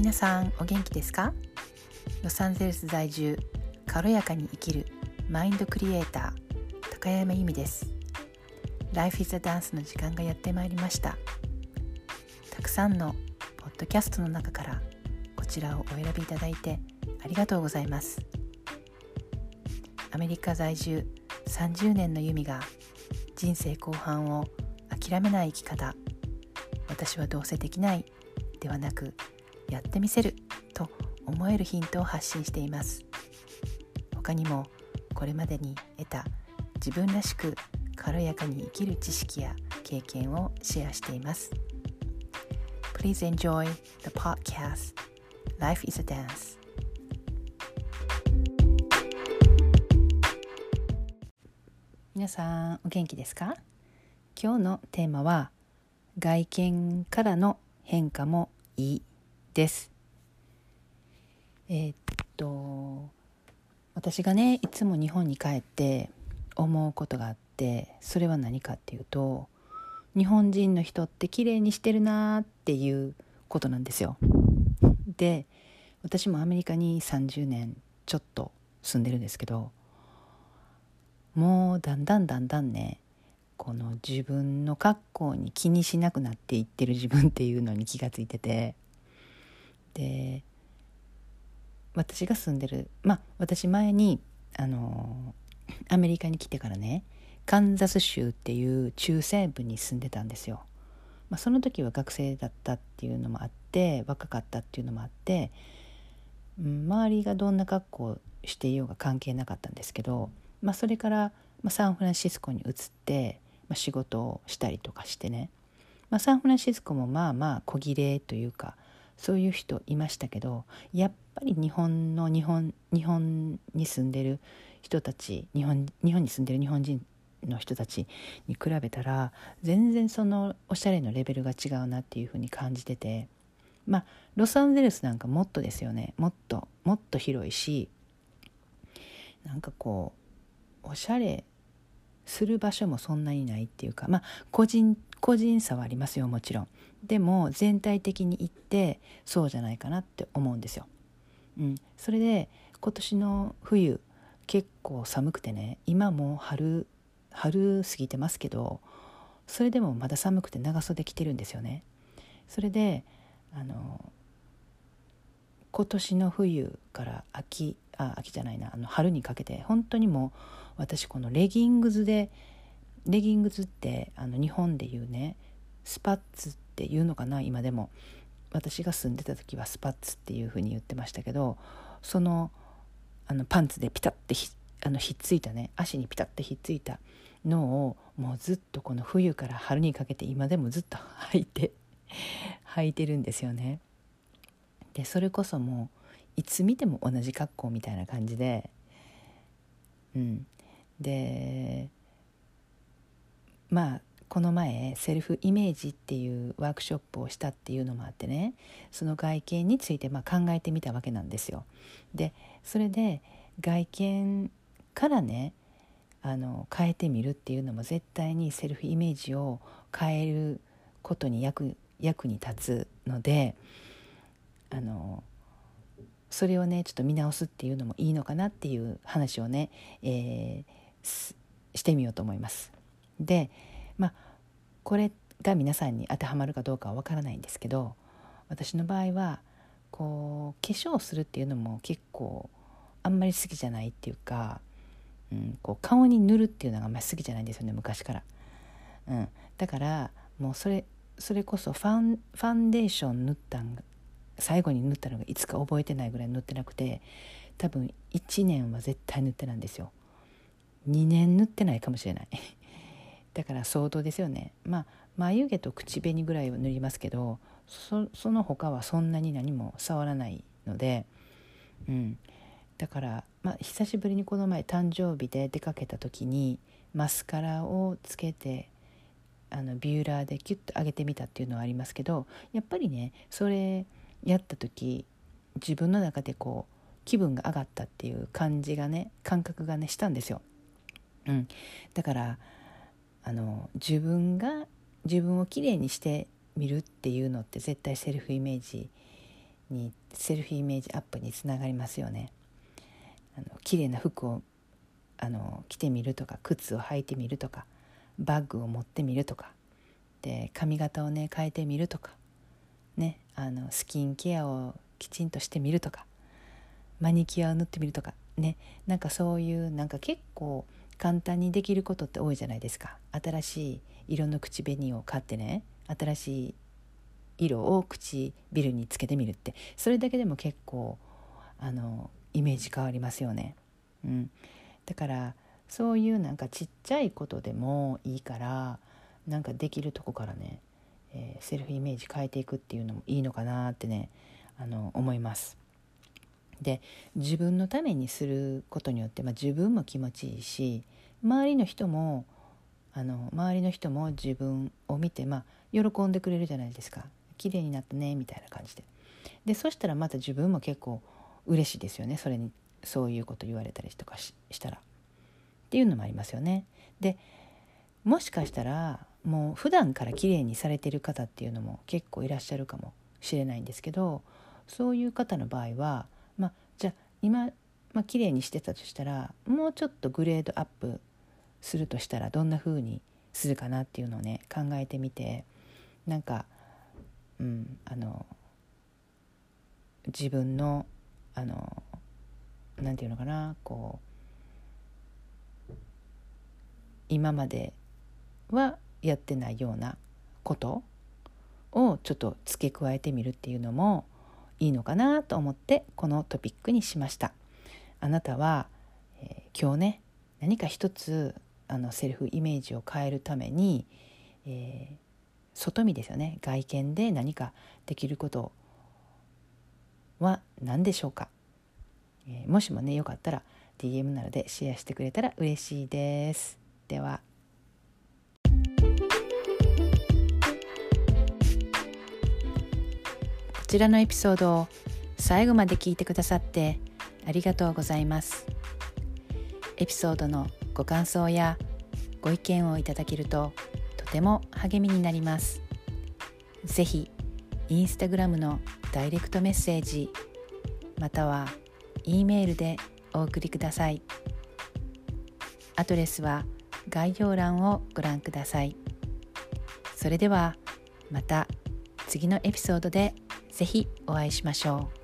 皆さんお元気ですか？ロサンゼルス在住軽やかに生きるマインドクリエイター高山由美です。Life is a Dance の時間がやってまいりました。たくさんのポッドキャストの中からこちらをお選びいただいてありがとうございます。アメリカ在住30年の由美が人生後半を諦めない生き方。私はどうせできないではなくやってみせると思えるヒントを発信しています。他にもこれまでに得た自分らしく軽やかに生きる知識や経験をシェアしています。Please enjoy the podcast. Life is a Dance. 皆さんお元気ですか？今日のテーマは外見からの変化もいいですえー、っと私がねいつも日本に帰って思うことがあってそれは何かっていうと日本人の人って綺麗にしてるなっていうことなんですよ。で私もアメリカに30年ちょっと住んでるんですけどもうだんだんだんだんねこの自分の格好に気にしなくなっていってる自分っていうのに気がついててで私が住んでるまあ私前にあのアメリカに来てからねカンザス州っていう中西部に住んでたんですよ。まあ、その時は学生だったっていうのもあって若かったっていうのもあって、周りがどんな格好していようが関係なかったんですけど、まあ、それから、ま、サンフランシスコに移って、ま、仕事をしたりとかしてね、まあ、サンフランシスコもまあまあ小切れというかそういう人いましたけどやっぱり日本の日本日本に住んでる人たち日本日本に住んでる日本人の人たちに比べたら全然そのおしゃれのレベルが違うなっていうふうに感じててまあロサンゼルスなんかもっとですよね。もっともっと広いしなんかこうおしゃれする場所もそんなにないっていうかまあ個人個人差はありますよもちろんでも全体的に言ってそうじゃないかなって思うんですよ。うん、それで今年の冬結構寒くてね今も春春過ぎてますけどそれでもまだ寒くて長袖着てるんですよね。それであの今年の冬から秋あ秋じゃないなあの春にかけて本当にもう私このレギングスでレギングスってあの日本でいうねスパッツっていうのかな今でも私が住んでた時はスパッツっていうふうに言ってましたけどそのあのパンツでピタッてひあのひっついたね足にピタッてひっついたのをもうずっとこの冬から春にかけて今でもずっと履いて 履いてるんですよね。でそれこそもういつ見ても同じ格好みたいな感じでうんでまあこの前セルフイメージっていうワークショップをしたっていうのもあってねその外見についてま考えてみたわけなんですよ。でそれで外見からねあの変えてみるっていうのも絶対にセルフイメージを変えることに役役に立つのであのそれをねちょっと見直すっていうのもいいのかなっていう話をね、えー、してみようと思います。でまあこれが皆さんに当てはまるかどうかはわからないんですけど私の場合はこう化粧するっていうのも結構あんまり好きじゃないっていうかうん、こう顔に塗るっていうのがあんまり好きじゃないんですよね昔から。うん、だからもうそれそれこそファンファンデーション塗ったん最後に塗ったのがいつか覚えてないぐらい塗ってなくて多分1年は絶対塗ってなんですよ。2年塗ってないかもしれない。だから相当ですよね。まあ眉毛と口紅ぐらいは塗りますけどその他はそんなに何も触らないので、うん、だから、まあ、久しぶりにこの前誕生日で出かけた時にマスカラをつけてあのビューラーでキュッと上げてみたっていうのはありますけどやっぱりねそれやった時自分の中でこう気分が上がったっていう感じがね感覚がねしたんですよ。うん、だからあの自分が自分をきれいにしてみるっていうのって絶対セルフイメージにセルフイメージアップにつながりますよね。あの綺麗な服をあの着てみるとか靴を履いてみるとかバッグを持ってみるとかで髪型をね変えてみるとか、ね、あのスキンケアをきちんとしてみるとかマニキュアを塗ってみるとかねなんかそういうなんか結構簡単にできることって多いじゃないですか新しい色の口紅を買ってね新しい色を唇につけてみるってそれだけでも結構あのイメージ変わりますよね。うん、だからそういうなんかちっちゃいことでもいいからなんかできるとこからね、えー、セルフイメージ変えていくっていうのもいいのかなってねあの思います。で自分のためにすることによって、まあ、自分も気持ちいいし周りの人もあの周りの人も自分を見て、まあ、喜んでくれるじゃないですか。綺麗になったねみたいな感じで。でそしたらまた自分も結構嬉しいですよね。それにそういうこと言われたりとかしたら。っていうのもありますよね。でもしかしたらもう普段から綺麗にされてる方っていうのも結構いらっしゃるかもしれないんですけどそういう方の場合は、今、まあ綺麗にしてたとしたらもうちょっとグレードアップするとしたらどんな風にするかなっていうのをね考えてみてなんか、うん、あの自分のあのなんていうのかなこう今まではやってないようなことをちょっと付け加えてみるっていうのもいいのかなと思ってこのトピックにしました。あなたは、えー、今日ね何か一つあのセルフイメージを変えるために、えー、外見ですよね外見で何かできることは何でしょうか、えー、もしもねよかったら DM などでシェアしてくれたら嬉しいです。ではちらのエピソードを最後まで聞いてくださってありがとうございます。エピソードのご感想やご意見をいただけるととても励みになります。ぜひインスタグラムのダイレクトメッセージまたは E メールでお送りください。アドレスは概要欄をご覧ください。それではまた次のエピソードで。ぜひお会いしましょう。